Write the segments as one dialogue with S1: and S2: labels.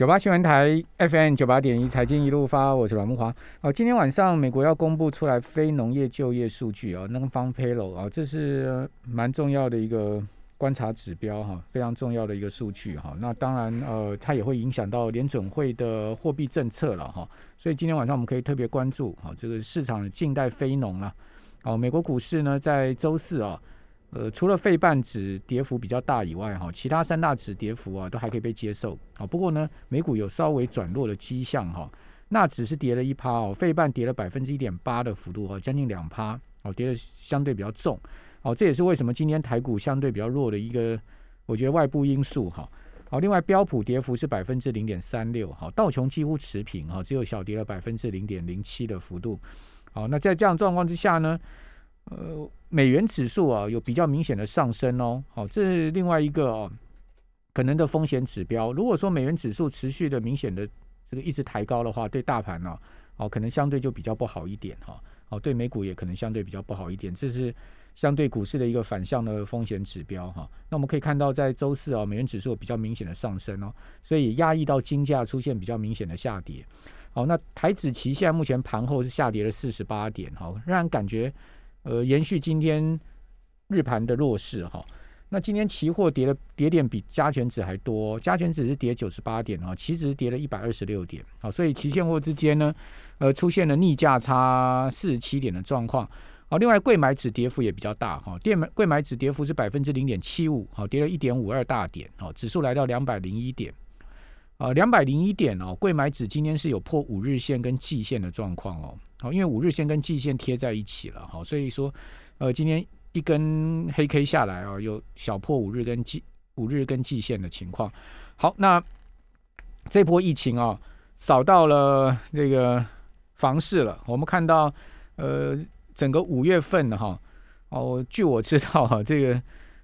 S1: 九八新闻台 FM 九八点一财经一路发，我是阮木华。哦，今天晚上美国要公布出来非农业就业数据哦 n o n f a r payroll 啊，这是蛮重要的一个观察指标哈，非常重要的一个数据哈。那当然呃，它也会影响到联准会的货币政策了哈。所以今天晚上我们可以特别关注好这个市场近代非农了。哦，美国股市呢在周四啊。呃，除了费半指跌幅比较大以外，哈，其他三大指跌幅啊都还可以被接受。啊，不过呢，美股有稍微转弱的迹象，哈，纳指是跌了一趴哦，费半跌了百分之一点八的幅度，哦，将近两趴，哦，跌的相对比较重。哦，这也是为什么今天台股相对比较弱的一个，我觉得外部因素，哈。好，另外标普跌幅是百分之零点三六，好，道琼几乎持平，哈，只有小跌了百分之零点零七的幅度。好，那在这样状况之下呢？呃，美元指数啊有比较明显的上升哦，好，这是另外一个哦可能的风险指标。如果说美元指数持续的明显的这个一直抬高的话，对大盘呢，哦，可能相对就比较不好一点哈。哦，对美股也可能相对比较不好一点，这是相对股市的一个反向的风险指标哈。那我们可以看到，在周四啊，美元指数比较明显的上升哦，所以压抑到金价出现比较明显的下跌。好，那台指期现在目前盘后是下跌了四十八点，哈，让人感觉。呃，延续今天日盘的弱势哈，那今天期货跌的跌点比加权指还多，加权指是跌九十八点啊，期指跌了一百二十六点，好，所以期现货之间呢，呃，出现了逆价差四十七点的状况，好，另外贵买指跌幅也比较大哈，电买贵买指跌幅是百分之零点七五，好，跌了一点五二大点，好，指数来到两百零一点，啊，两百零一点哦，贵买指今天是有破五日线跟季线的状况哦。好，因为五日线跟季线贴在一起了，哈，所以说，呃，今天一根黑 K 下来啊，有小破五日跟季五日跟季线的情况。好，那这波疫情啊，扫到了这个房市了。我们看到，呃，整个五月份哈，哦，据我知道哈，这个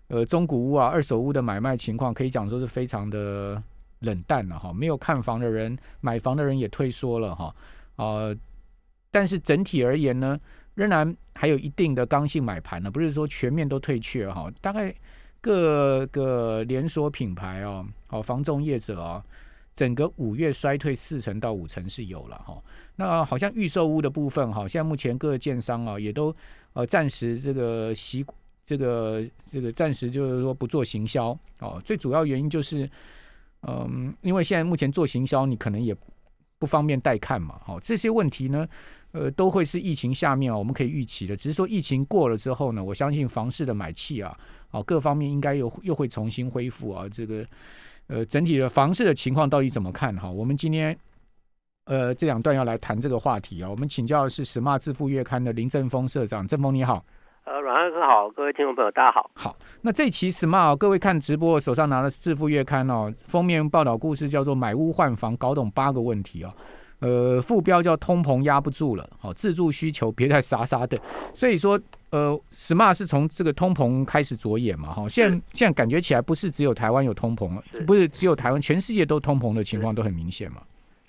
S1: 呃中古屋啊、二手屋的买卖情况，可以讲说是非常的冷淡了哈，没有看房的人，买房的人也退缩了哈，啊。但是整体而言呢，仍然还有一定的刚性买盘呢，不是说全面都退却哈。大概各个连锁品牌哦，哦，房仲业者啊，整个五月衰退四成到五成是有了哈。那好像预售屋的部分哈，现在目前各个建商啊，也都呃暂时这个习这个这个暂时就是说不做行销哦。最主要原因就是，嗯，因为现在目前做行销，你可能也不方便带看嘛。好，这些问题呢。呃，都会是疫情下面啊，我们可以预期的。只是说疫情过了之后呢，我相信房市的买气啊，啊，各方面应该又又会重新恢复啊。这个呃，整体的房市的情况到底怎么看哈？我们今天呃这两段要来谈这个话题啊。我们请教的是《Smart 致富月刊》的林正峰社长，正峰你好。
S2: 呃，阮安哥好，各位听众朋友大家好。
S1: 好，那这期 Smart 各位看直播，手上拿的《致富月刊》哦，封面报道故事叫做“买屋换房，搞懂八个问题”哦。呃，副标叫通膨压不住了，好，自助需求别再傻傻的。所以说，呃，smart 是从这个通膨开始着眼嘛，哈，现在现在感觉起来不是只有台湾有通膨，不是只有台湾，全世界都通膨的情况都很明显嘛。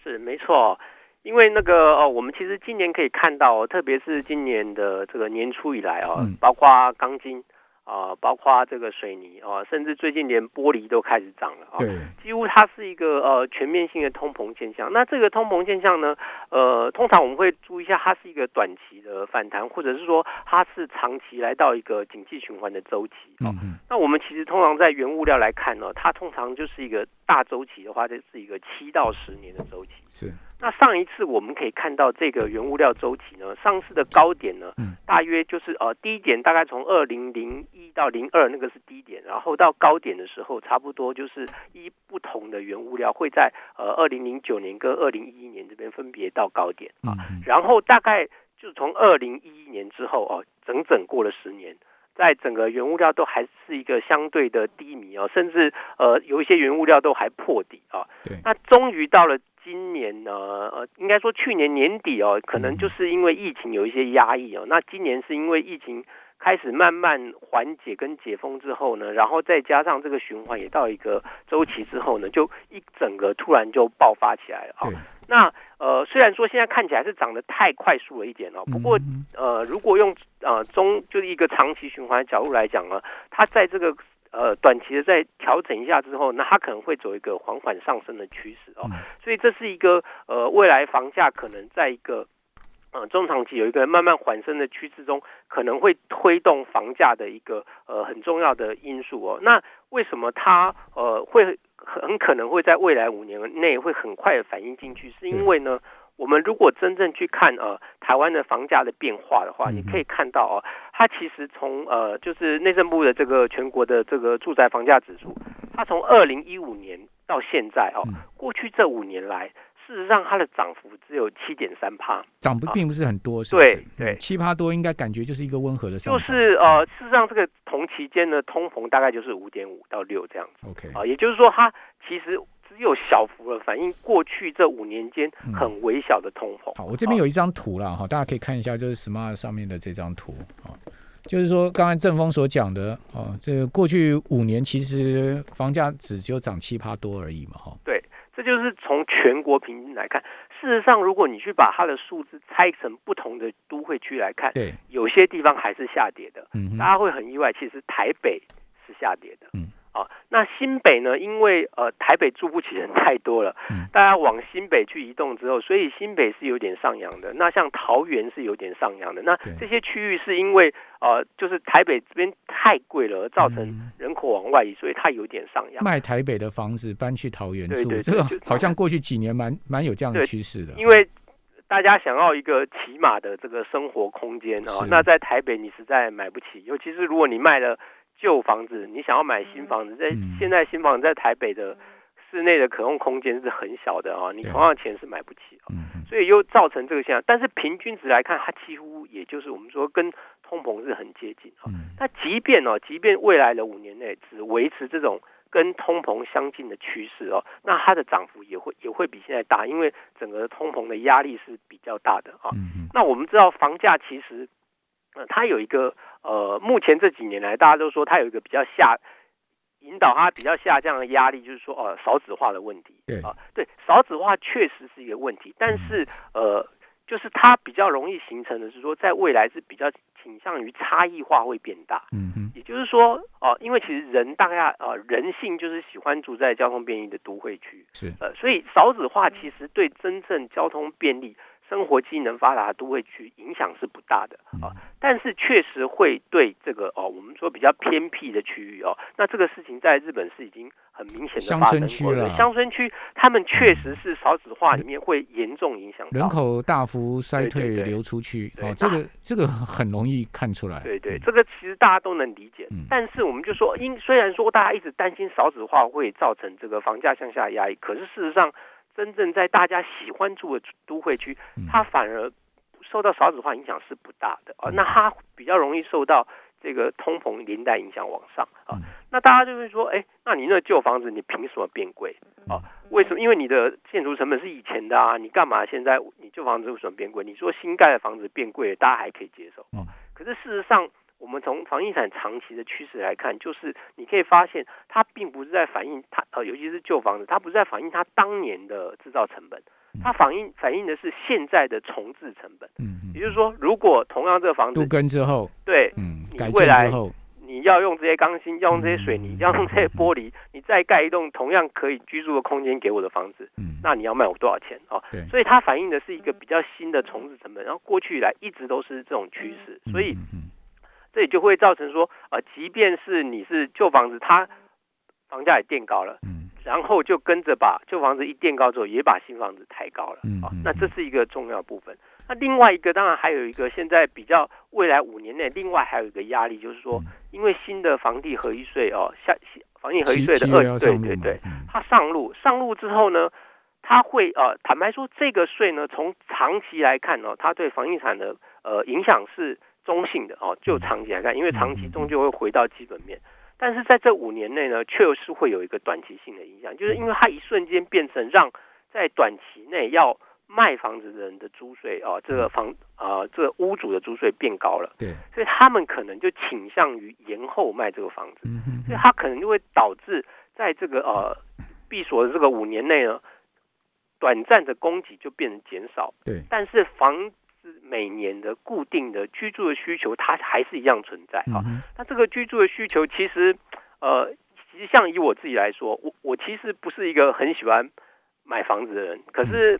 S2: 是没错，因为那个哦，我们其实今年可以看到，特别是今年的这个年初以来哦，包括钢筋。啊，包括这个水泥啊，甚至最近连玻璃都开始涨了啊。
S1: 对，
S2: 几乎它是一个呃全面性的通膨现象。那这个通膨现象呢，呃，通常我们会注意一下，它是一个短期的反弹，或者是说它是长期来到一个景气循环的周期。嗯嗯。那我们其实通常在原物料来看呢，它通常就是一个大周期的话，就是一个七到十年的周期。
S1: 是。
S2: 那上一次我们可以看到这个原物料周期呢，上市的高点呢，大约就是呃低点大概从二零零一到零二那个是低点，然后到高点的时候，差不多就是一不同的原物料会在呃二零零九年跟二零一一年这边分别到高点啊，然后大概就从二零一一年之后哦，整整过了十年，在整个原物料都还是一个相对的低迷哦，甚至呃有一些原物料都还破底啊，那终于到了。今年呢，呃，应该说去年年底哦，可能就是因为疫情有一些压抑哦。那今年是因为疫情开始慢慢缓解跟解封之后呢，然后再加上这个循环也到一个周期之后呢，就一整个突然就爆发起来了啊。那呃，虽然说现在看起来是涨得太快速了一点哦，不过呃，如果用呃中就是一个长期循环的角度来讲呢，它在这个。呃短期的再调整一下之后，那它可能会走一个缓缓上升的趋势哦。所以这是一个呃未来房价可能在一个呃中长期有一个慢慢缓升的趋势中，可能会推动房价的一个呃很重要的因素哦。那为什么它呃会很可能会在未来五年内会很快的反映进去？是因为呢？我们如果真正去看呃台湾的房价的变化的话，你可以看到哦，它其实从呃就是内政部的这个全国的这个住宅房价指数，它从二零一五年到现在哦，过去这五年来，事实上它的涨幅只有七点三趴，
S1: 涨幅并不是很多是，
S2: 对对，
S1: 七趴多应该感觉就是一个温和的上
S2: 就是呃，事实上这个同期间的通膨大概就是五点五到六这样子
S1: ，OK。
S2: 啊，也就是说它其实。又小幅的反映过去这五年间很微小的通膨。
S1: 好，我这边有一张图了哈，大家可以看一下，就是 Smart 上面的这张图啊，就是说刚才正峰所讲的哦，这个过去五年其实房价只只有涨七趴多而已嘛哈。
S2: 对，这就是从全国平均来看。事实上，如果你去把它的数字拆成不同的都会区来看，
S1: 对，
S2: 有些地方还是下跌的。嗯，大家会很意外，其实台北是下跌的。嗯。啊，那新北呢？因为呃台北住不起人太多了，大家往新北去移动之后，所以新北是有点上扬的。那像桃园是有点上扬的。那这些区域是因为呃就是台北这边太贵了，而造成人口往外移，所以它有点上扬。
S1: 卖台北的房子搬去桃园住，这个好像过去几年蛮蛮有这样的趋势的。
S2: 因为大家想要一个起码的这个生活空间啊，那在台北你实在买不起，尤其是如果你卖了。旧房子，你想要买新房子，在现在新房子在台北的室内的可用空间是很小的啊，你同样钱是买不起啊，所以又造成这个现象。但是平均值来看，它几乎也就是我们说跟通膨是很接近啊。那即便哦，即便未来的五年内只维持这种跟通膨相近的趋势哦，那它的涨幅也会也会比现在大，因为整个通膨的压力是比较大的啊。那我们知道房价其实。它有一个呃，目前这几年来，大家都说它有一个比较下引导它比较下降的压力，就是说哦，少子化的问题。
S1: 对啊，
S2: 对，少子化确实是一个问题，但是呃，就是它比较容易形成的是说，在未来是比较倾向于差异化会变大。嗯嗯，也就是说哦，因为其实人大概呃人性就是喜欢住在交通便利的都会区，
S1: 是
S2: 呃，所以少子化其实对真正交通便利。生活机能发达都会去影响是不大的啊，但是确实会对这个哦，我们说比较偏僻的区域哦，那这个事情在日本是已经很明显的发生过了。乡村区他们确实是少子化里面会严重影响
S1: 人口大幅衰退流出去哦，这个这个很容易看出来。
S2: 对对，这个其实大家都能理解。但是我们就说，因虽然说大家一直担心少子化会造成这个房价向下压抑，可是事实上。真正在大家喜欢住的都会区，它反而受到少子化影响是不大的啊。那它比较容易受到这个通膨连带影响往上啊。那大家就会说，哎，那你那旧房子你凭什么变贵啊？为什么？因为你的建筑成本是以前的啊，你干嘛现在你旧房子为什么变贵？你说新盖的房子变贵，大家还可以接受。可是事实上。我们从房地产长期的趋势来看，就是你可以发现，它并不是在反映它呃，尤其是旧房子，它不是在反映它当年的制造成本，它反映反映的是现在的重置成本。嗯嗯。也就是说，如果同样这个房子
S1: 都根之后，
S2: 对，嗯，改建之后，你要用这些钢筋，要用这些水泥，要用这些玻璃，你再盖一栋同样可以居住的空间给我的房子，嗯，那你要卖我多少钱啊？
S1: 对。
S2: 所以它反映的是一个比较新的重置成本，然后过去以来一直都是这种趋势，所以。这也就会造成说，呃，即便是你是旧房子，它房价也垫高了，嗯，然后就跟着把旧房子一垫高之后，也把新房子抬高了，嗯，啊，那这是一个重要部分。那另外一个，当然还有一个，现在比较未来五年内，另外还有一个压力，就是说，因为新的房地合一税哦，下房地合一税的二，对对对，它上路上路之后呢，它会呃，坦白说，这个税呢，从长期来看呢，它对房地产的呃影响是。中性的哦，就长期来看，因为长期终究会回到基本面，但是在这五年内呢，确实会有一个短期性的影响，就是因为它一瞬间变成让在短期内要卖房子的人的租税哦，这个房啊，这个屋主的租税变高了，
S1: 对，
S2: 所以他们可能就倾向于延后卖这个房子，所以它可能就会导致在这个呃闭锁的这个五年内呢，短暂的供给就变成减少，
S1: 对，
S2: 但是房。每年的固定的居住的需求，它还是一样存在啊。那这个居住的需求，其实呃，其实像以我自己来说，我我其实不是一个很喜欢买房子的人，可是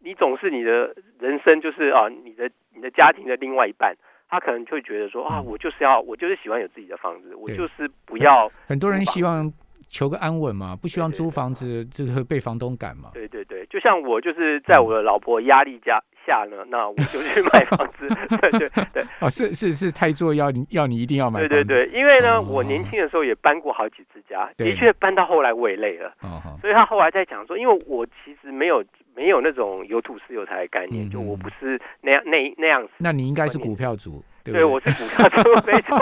S2: 你总是你的人生就是啊，你的你的家庭的另外一半，他可能就会觉得说啊，我就是要我就是喜欢有自己的房子，我就是不要
S1: 很多人希望。求个安稳嘛，不希望租房子这个被房东赶嘛。
S2: 对对对，就像我就是在我的老婆压力下下呢，那我就去买房子。对对对，
S1: 哦，是是是，太做要你要你一定要买。
S2: 对对对，因为呢，我年轻的时候也搬过好几次家，的确搬到后来我也累了。哦所以他后来在讲说，因为我其实没有没有那种有土是有财的概念，就我不是那样那那样子。
S1: 那你应该是股票族。
S2: 对，我是股票族，没错。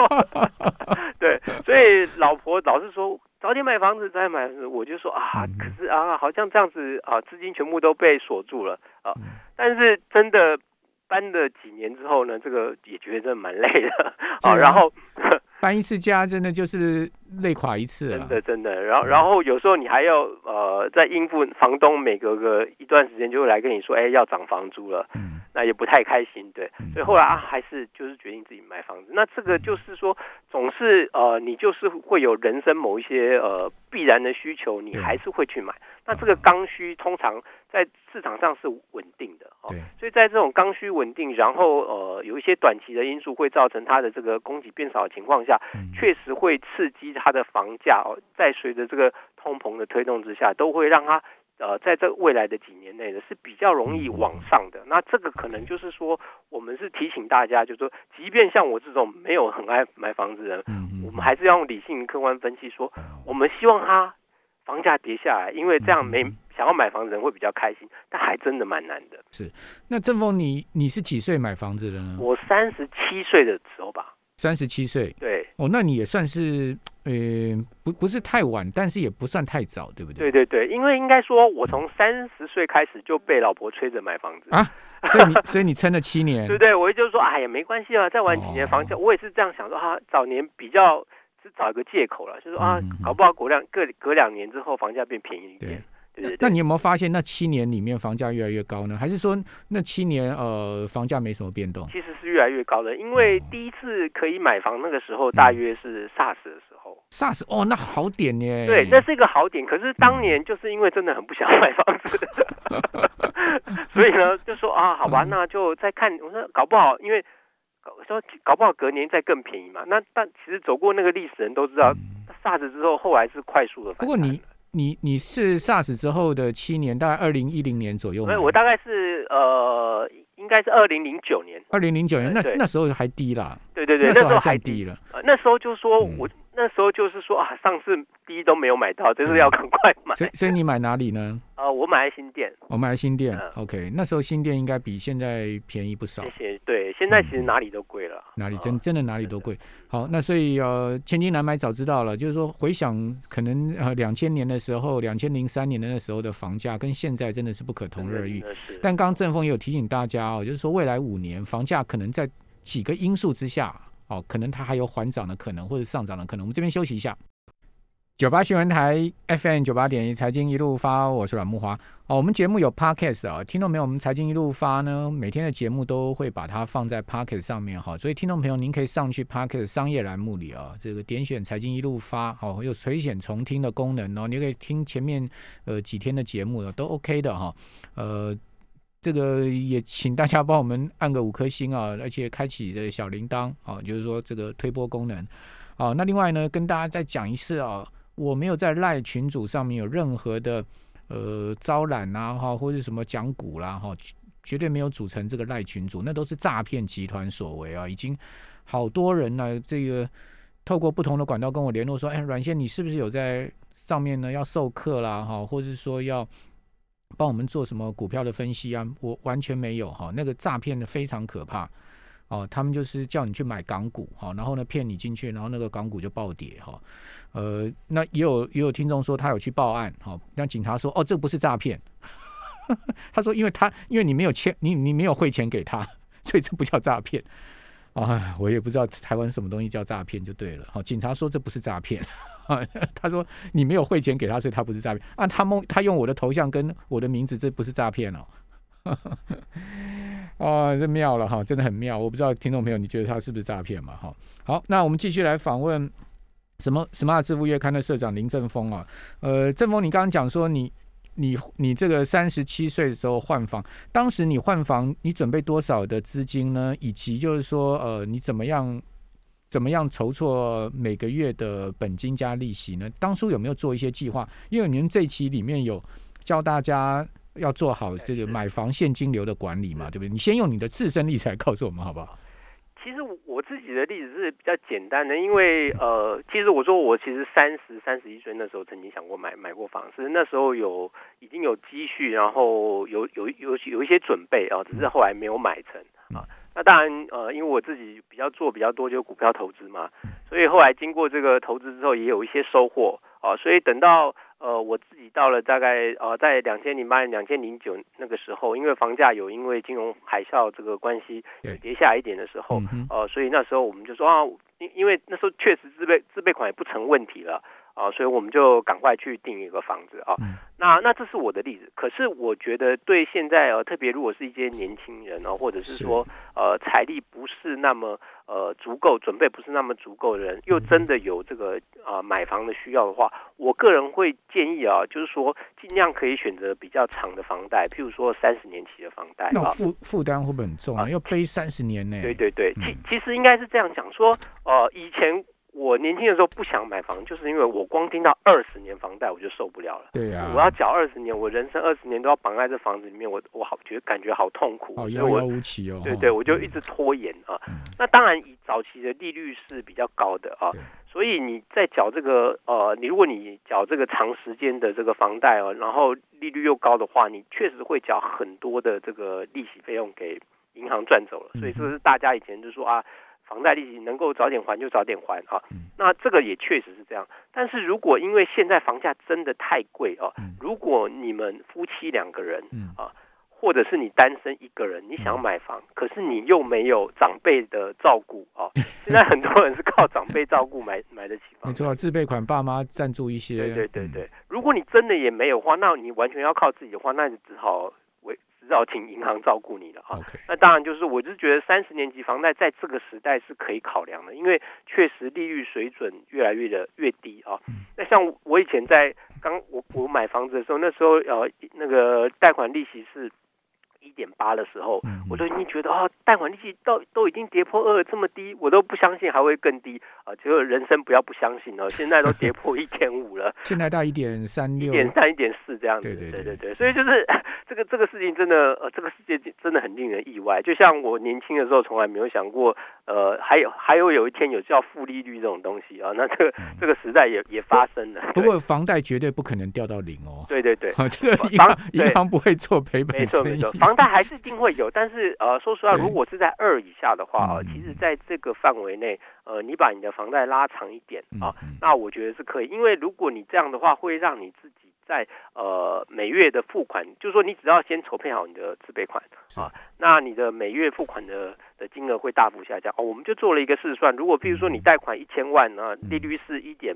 S2: 对，所以老婆老是说。早点买房子再买，我就说啊，可是啊，好像这样子啊，资金全部都被锁住了啊。但是真的搬了几年之后呢，这个也觉得蛮累的啊。然后
S1: 搬一次家真的就是累垮一次，
S2: 真的真的。然后然后有时候你还要呃，在应付房东每隔个一段时间就会来跟你说，哎，要涨房租了。嗯。那也不太开心，对，所以后来啊，还是就是决定自己买房子。那这个就是说，总是呃，你就是会有人生某一些呃必然的需求，你还是会去买。那这个刚需通常在市场上是稳定的，哦，所以在这种刚需稳定，然后呃有一些短期的因素会造成它的这个供给变少的情况下，确实会刺激它的房价哦，在随着这个通膨的推动之下，都会让它。呃，在这未来的几年内呢，是比较容易往上的。那这个可能就是说，我们是提醒大家，就是说，即便像我这种没有很爱买房子的人，我们还是要用理性、客观分析，说我们希望它房价跌下来，因为这样没想要买房子人会比较开心。但还真的蛮难的。
S1: 是，那郑峰，你你是几岁买房子的呢？
S2: 我三十七岁的时候吧。
S1: 三十七岁。
S2: 对。
S1: 哦，那你也算是。呃，不不是太晚，但是也不算太早，对不对？
S2: 对对对，因为应该说，我从三十岁开始就被老婆催着买房子
S1: 啊，所以你所以你撑了七年，
S2: 对不对？我也就是说，哎呀，没关系啊，再晚几年房价，我也是这样想说啊，早年比较是找一个借口了，就是说啊，搞不好过两隔隔两年之后房价变便宜一点。
S1: 那你有没有发现，那七年里面房价越来越高呢？还是说那七年呃房价没什么变动？
S2: 其实是越来越高的，因为第一次可以买房那个时候大约是 SARS 的时候。
S1: SARS 哦，那好点耶。
S2: 对，那是一个好点。可是当年就是因为真的很不想买房子，所以呢就说啊，好吧，那就再看。我说搞不好，因为说搞不好隔年再更便宜嘛。那但其实走过那个历史人都知道，SARS 之后后来是快速的。
S1: 不过你。你你是 SARS 之后的七年，大概二零一零年左右没有？
S2: 我大概是呃，应该是二零零九年。
S1: 二零零九年，那那时候还低啦。
S2: 对对对，
S1: 那时候还低了。
S2: 那时候就说我。那时候就是说啊，上次第一都没有买到，就是要赶快买。
S1: 所以，所以你买哪里呢？
S2: 呃，我买在新店。
S1: 我买在新店。OK，那时候新店应该比现在便宜不少。
S2: 谢谢。对，现在其实哪里都贵了。
S1: 哪里真真的哪里都贵。好，那所以呃，千金难买早知道了。就是说，回想可能呃两千年的时候，两千零三年的那时候的房价跟现在真的是不可同日而语。但刚刚正峰也有提醒大家哦，就是说未来五年房价可能在几个因素之下。哦，可能它还有缓涨的可能，或者上涨的可能。我们这边休息一下。九八新闻台 FM 九八点一财经一路发，我是阮木华。哦，我们节目有 Podcast 啊，听众朋友，我们财经一路发呢，每天的节目都会把它放在 Podcast 上面哈。所以听众朋友，您可以上去 Podcast 商业栏目里啊，这个点选财经一路发，哦，有垂选重听的功能哦，你可以听前面呃几天的节目的都 OK 的哈，呃。这个也请大家帮我们按个五颗星啊，而且开启的小铃铛啊，就是说这个推播功能啊。那另外呢，跟大家再讲一次啊，我没有在赖群组上面有任何的呃招揽啊哈，或者什么讲股啦哈，绝对没有组成这个赖群组，那都是诈骗集团所为啊。已经好多人呢，这个透过不同的管道跟我联络说，哎，阮先你是不是有在上面呢要授课啦哈，或者是说要。帮我们做什么股票的分析啊？我完全没有哈，那个诈骗的非常可怕哦。他们就是叫你去买港股哈，然后呢骗你进去，然后那个港股就暴跌哈。呃，那也有也有听众说他有去报案哈，那警察说哦这不是诈骗，他说因为他因为你没有欠你你没有汇钱给他，所以这不叫诈骗啊。我也不知道台湾什么东西叫诈骗就对了。好，警察说这不是诈骗。他说你没有汇钱给他，所以他不是诈骗。啊，他蒙他用我的头像跟我的名字，这不是诈骗哦。哦，这妙了哈，真的很妙。我不知道听众朋友你觉得他是不是诈骗嘛？哈，好，那我们继续来访问什么 Smart 致富月刊的社长林正峰啊，呃，正峰，你刚刚讲说你你你这个三十七岁的时候换房，当时你换房你准备多少的资金呢？以及就是说呃，你怎么样怎么样筹措每个月的本金加利息呢？当初有没有做一些计划？因为您这期里面有教大家要做好这个买房现金流的管理嘛，对不对？你先用你的自身例子来告诉我们好不好？
S2: 其实我自己的例子是比较简单的，因为呃，其实我说我其实三十三十一岁那时候曾经想过买买过房，是那时候有已经有积蓄，然后有有有有一些准备啊，只是后来没有买成啊。那当然呃，因为我自己比较做比较多就是股票投资嘛，所以后来经过这个投资之后也有一些收获啊，所以等到。呃，我自己到了大概呃，在两千零八年、两千零九那个时候，因为房价有因为金融海啸这个关系跌下一点的时候，呃，所以那时候我们就说啊，因因为那时候确实自备自备款也不成问题了。啊，所以我们就赶快去订一个房子啊。那那这是我的例子，可是我觉得对现在呃，特别如果是一些年轻人啊，或者是说呃财力不是那么呃足够，准备不是那么足够的人，又真的有这个啊买房的需要的话，我个人会建议啊，就是说尽量可以选择比较长的房贷，譬如说三十年期的房贷。
S1: 那负负担会不会很重啊？要背三十年呢？
S2: 对对对，其其实应该是这样讲说，呃，以前。我年轻的时候不想买房，就是因为我光听到二十年房贷我就受不了了。
S1: 对呀，
S2: 我要缴二十年，我人生二十年都要绑在这房子里面，我我好觉得感觉好痛苦。
S1: 哦，遥遥无期哦。
S2: 对对，我就一直拖延啊。那当然，以早期的利率是比较高的啊，所以你在缴这个呃，你如果你缴这个长时间的这个房贷哦，然后利率又高的话，你确实会缴很多的这个利息费用给银行赚走了。所以这是大家以前就说啊。房贷利息能够早点还就早点还啊，那这个也确实是这样。但是如果因为现在房价真的太贵啊，如果你们夫妻两个人啊，或者是你单身一个人，你想买房，可是你又没有长辈的照顾啊，现在很多人是靠长辈照顾买买得起房。
S1: 没错，自备款爸妈赞助一些。
S2: 对对对对，如果你真的也没有话，那你完全要靠自己的话，那就只好。要请银行照顾你了啊，那当然就是，我是觉得三十年级房贷在这个时代是可以考量的，因为确实利率水准越来越的越低啊。那像我以前在刚我我买房子的时候，那时候呃那个贷款利息是。一点八的时候，我就已经觉得啊，贷款利息都都已经跌破二这么低，我都不相信还会更低啊！结果人生不要不相信哦，现在都跌破一点五了，
S1: 现在到一点三六、
S2: 一点三、一点四这样子。
S1: 对对
S2: 对对对，所以就是 这个这个事情真的呃，这个世界真的很令人意外。就像我年轻的时候从来没有想过，呃，还有还有有一天有叫负利率这种东西啊，那这个这个时代也也发生了。
S1: 不过房贷绝对不可能掉到零哦。
S2: 对对对，
S1: 这个银行银行不会做赔本生意。
S2: 房贷还是一定会有，但是呃，说实话，如果是在二以下的话啊，其实在这个范围内，呃，你把你的房贷拉长一点啊，那我觉得是可以，因为如果你这样的话，会让你自己在呃每月的付款，就是说你只要先筹备好你的自备款啊，那你的每月付款的的金额会大幅下降。哦。我们就做了一个试算，如果譬如说你贷款一千万呢，利率是一点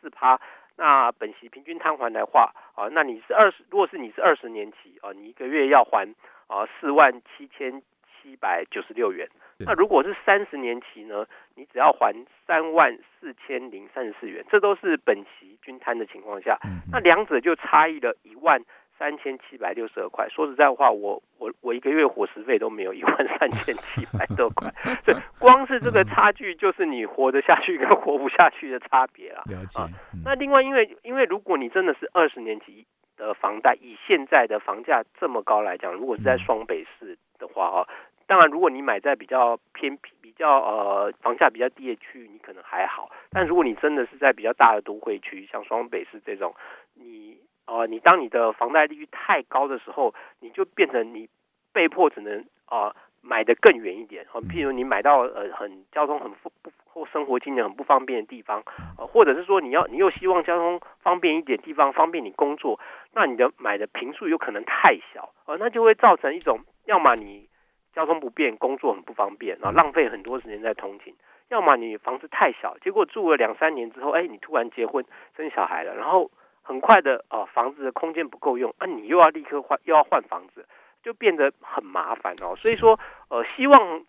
S2: 四趴。那本息平均摊还的话，啊，那你是二十，如果是你是二十年期啊，你一个月要还啊四万七千七百九十六元。那如果是三十年期呢，你只要还三万四千零三十四元，这都是本息均摊的情况下，那两者就差异了一万。三千七百六十二块，说实在话，我我我一个月伙食费都没有一万三千七百多块，所以 光是这个差距，就是你活得下去跟活不下去的差别了。
S1: 了解。
S2: 那另外，因为因为如果你真的是二十年期的房贷，以现在的房价这么高来讲，如果是在双北市的话啊，当然如果你买在比较偏僻、比较呃房价比较低的区域，你可能还好。但如果你真的是在比较大的都会区，像双北市这种，你。呃，你当你的房贷利率太高的时候，你就变成你被迫只能啊买的更远一点啊，譬如你买到呃很交通很不不或生活机能很不方便的地方，呃，或者是说你要你又希望交通方便一点地方方便你工作，那你的买的平数有可能太小啊，那就会造成一种要么你交通不便，工作很不方便，然后浪费很多时间在通勤；要么你房子太小，结果住了两三年之后，哎，你突然结婚生小孩了，然后。很快的啊，房子的空间不够用啊，你又要立刻换，又要换房子，就变得很麻烦哦。所以说，呃，希望。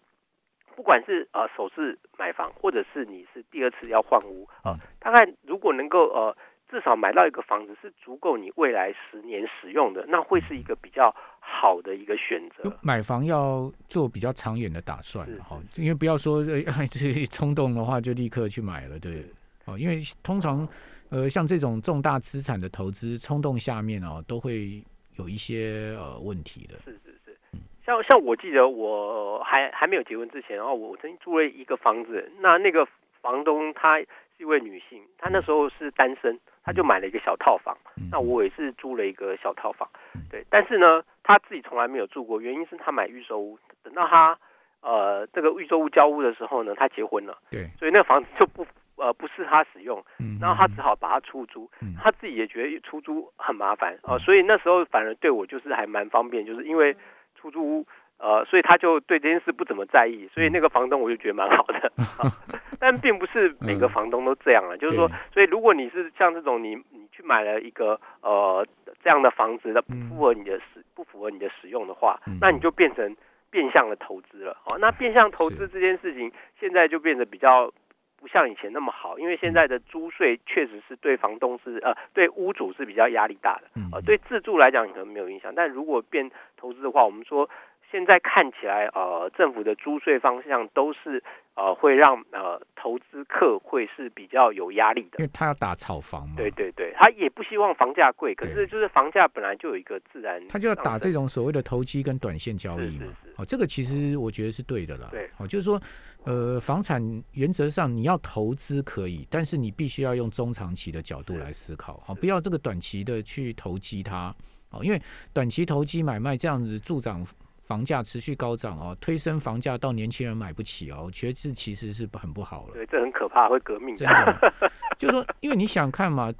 S2: 不管是呃首次买房，或者是你是第二次要换屋啊，大概如果能够呃至少买到一个房子是足够你未来十年使用的，那会是一个比较好的一个选择。
S1: 买房要做比较长远的打算，好，因为不要说这冲动的话就立刻去买了，对，哦，因为通常呃像这种重大资产的投资，冲动下面哦都会有一些呃问题的。
S2: 是是是。像像我记得我还还没有结婚之前，然后我曾经租了一个房子，那那个房东她是一位女性，她那时候是单身，她就买了一个小套房，那我也是租了一个小套房，对，但是呢，她自己从来没有住过，原因是她买预售屋，等到她呃这个预售屋交屋的时候呢，她结婚了，
S1: 对，
S2: 所以那个房子就不呃不是他使用，然后他只好把它出租，他自己也觉得出租很麻烦哦，所以那时候反而对我就是还蛮方便，就是因为。出租屋，呃，所以他就对这件事不怎么在意，所以那个房东我就觉得蛮好的，但并不是每个房东都这样了，就是说，所以如果你是像这种你你去买了一个呃这样的房子，不符合你的使不符合你的使用的话，那你就变成变相的投资了，哦，那变相投资这件事情现在就变得比较。不像以前那么好，因为现在的租税确实是对房东是呃对屋主是比较压力大的，呃对自住来讲可能没有影响，但如果变投资的话，我们说现在看起来呃政府的租税方向都是呃会让呃投资客会是比较有压力的，
S1: 因为他要打炒房嘛，
S2: 对对对，他也不希望房价贵，可是就是房价本来就有一个自然，
S1: 他就要打这种所谓的投机跟短线交易嘛，哦这个其实我觉得是对的啦，
S2: 对，
S1: 哦就是说。呃，房产原则上你要投资可以，但是你必须要用中长期的角度来思考，好，不要这个短期的去投机它，哦，因为短期投机买卖这样子助长房价持续高涨哦，推升房价到年轻人买不起哦，我觉得这其实是很不好了。
S2: 对，这很可怕，会革命。
S1: 真的，就是说，因为你想看嘛，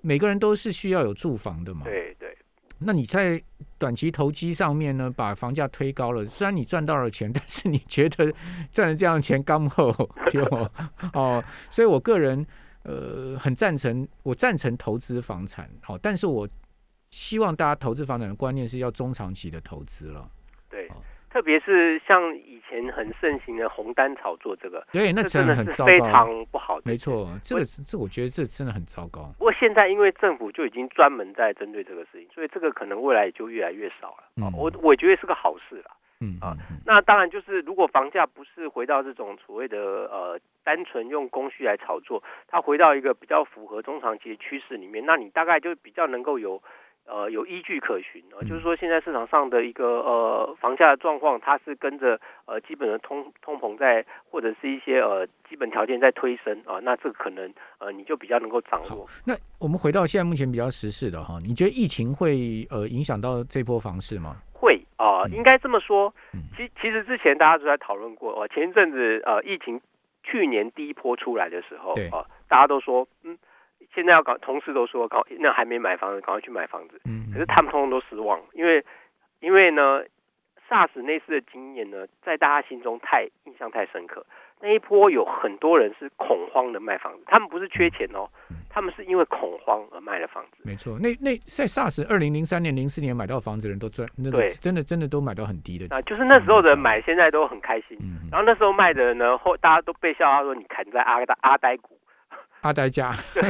S1: 每个人都是需要有住房的嘛。
S2: 对对。
S1: 那你在短期投机上面呢，把房价推高了，虽然你赚到了钱，但是你觉得赚了这样的钱刚好 就哦，所以我个人呃很赞成，我赞成投资房产，好，但是我希望大家投资房产的观念是要中长期的投资了，
S2: 对。特别是像以前很盛行的红单炒作，这个
S1: 对，那
S2: 真
S1: 的很
S2: 非常不好。
S1: 没错，这个这我觉得这真的很糟糕。
S2: 不过现在因为政府就已经专门在针对这个事情，所以这个可能未来也就越来越少了。嗯，我我觉得是个好事了。嗯啊，那当然就是如果房价不是回到这种所谓的呃单纯用供需来炒作，它回到一个比较符合中长期的趋势里面，那你大概就比较能够有。呃，有依据可循啊，就是说现在市场上的一个呃房价的状况，它是跟着呃基本的通通膨在，或者是一些呃基本条件在推升啊，那这个可能呃你就比较能够掌握。
S1: 那我们回到现在目前比较时事的哈，你觉得疫情会呃影响到这波房市吗？
S2: 会啊，应该这么说。其其实之前大家都在讨论过哦，前一阵子呃疫情去年第一波出来的时候啊，大家都说嗯。现在要搞，同事都说搞，那还没买房子，赶快去买房子。嗯，可是他们通通都失望，因为因为呢，SARS 那次的经验呢，在大家心中太印象太深刻。那一波有很多人是恐慌的卖房子，他们不是缺钱哦，他们是因为恐慌而卖了房子。
S1: 没错，那那在 SARS 二零零三年、零四年买到房子的人都赚，对，真的真的都买到很低的
S2: 啊，就是那时候的人买，现在都很开心。然后那时候卖的人呢，后大家都被笑他说你砍在阿阿呆股。
S1: 阿呆家，
S2: 对，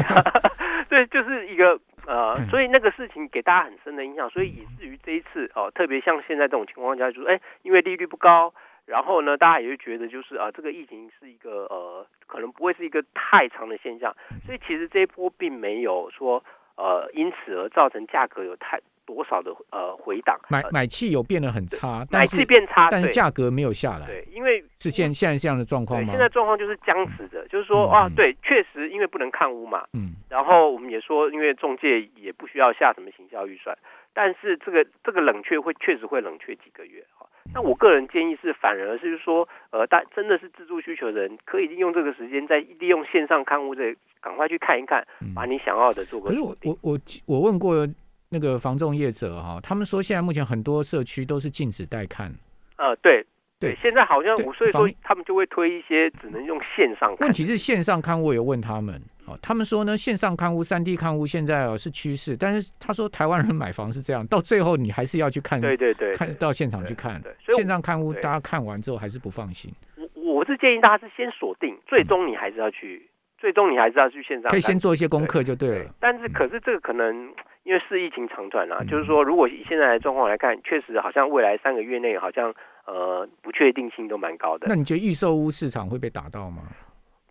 S2: 对就是一个呃，所以那个事情给大家很深的印象，所以以至于这一次哦，特别像现在这种情况下，就是哎，因为利率不高，然后呢，大家也会觉得就是啊，这个疫情是一个呃，可能不会是一个太长的现象，所以其实这一波并没有说呃，因此而造成价格有太。多少的呃回档，
S1: 买买气有变得很差，
S2: 买气变差，
S1: 但是价格没有下来。
S2: 对，因为
S1: 是现现在这样的状况吗？
S2: 现在状况就是僵持的，就是说啊，对，确实因为不能看屋嘛，嗯，然后我们也说，因为中介也不需要下什么行销预算，但是这个这个冷却会确实会冷却几个月哈。那我个人建议是，反而是说，呃，但真的是自住需求的人，可以利用这个时间，在利用线上看屋这，赶快去看一看，把你想要的做个。
S1: 可是我我我我问过。那个房仲业者哈，他们说现在目前很多社区都是禁止带看。
S2: 呃，对对，现在好像五岁说他们就会推一些只能用线上。
S1: 问题是线上看屋，有问他们，哦，他们说呢，线上看屋、三 D 看屋现在哦是趋势，但是他说台湾人买房是这样，到最后你还是要去看，
S2: 对对对，
S1: 看到现场去看。线上看屋，大家看完之后还是不放心。
S2: 我我是建议大家是先锁定，最终你还是要去，最终你还是要去线上，
S1: 可以先做一些功课就对了。
S2: 但是可是这个可能因为是疫情长短啊，就是说如果以现在的状况来看，确实好像未来三个月内好像呃不确定性都蛮高的。
S1: 那你觉得预售屋市场会被打到吗？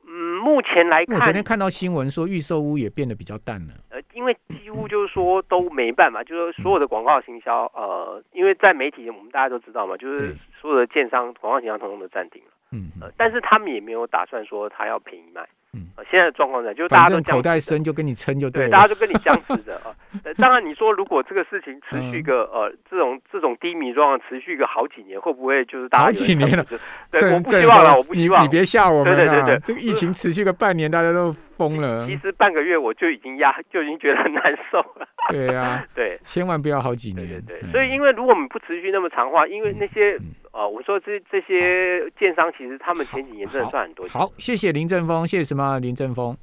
S2: 嗯，目前来看，
S1: 我昨天看到新闻说预售屋也变得比较淡了。
S2: 呃，因为几乎就是说都没办法，就是所有的广告行销，呃，因为在媒体我们大家都知道嘛，就是所有的建商广告行销统统都暂停了。嗯，呃，但是他们也没有打算说他要便宜卖。嗯，现在的状况呢，就是大家都
S1: 口袋深就跟你撑就
S2: 对，
S1: 大
S2: 家就跟你僵持着啊。当然，你说如果这个事情持续个呃这种这种低迷状况持续个好几年，会不会就是大家
S1: 好几年了？
S2: 对，我不希望了，我不希望。
S1: 你别吓我们
S2: 对对对对，
S1: 这个疫情持续个半年，大家都疯了。
S2: 其实半个月我就已经压，就已经觉得很难受了。
S1: 对啊，
S2: 对，
S1: 千万不要好几年。
S2: 对对，所以因为如果我们不持续那么长话，因为那些呃，我说这这些建商其实他们前几年真的赚很多钱。
S1: 好，谢谢林正峰，谢谢什么林正峰。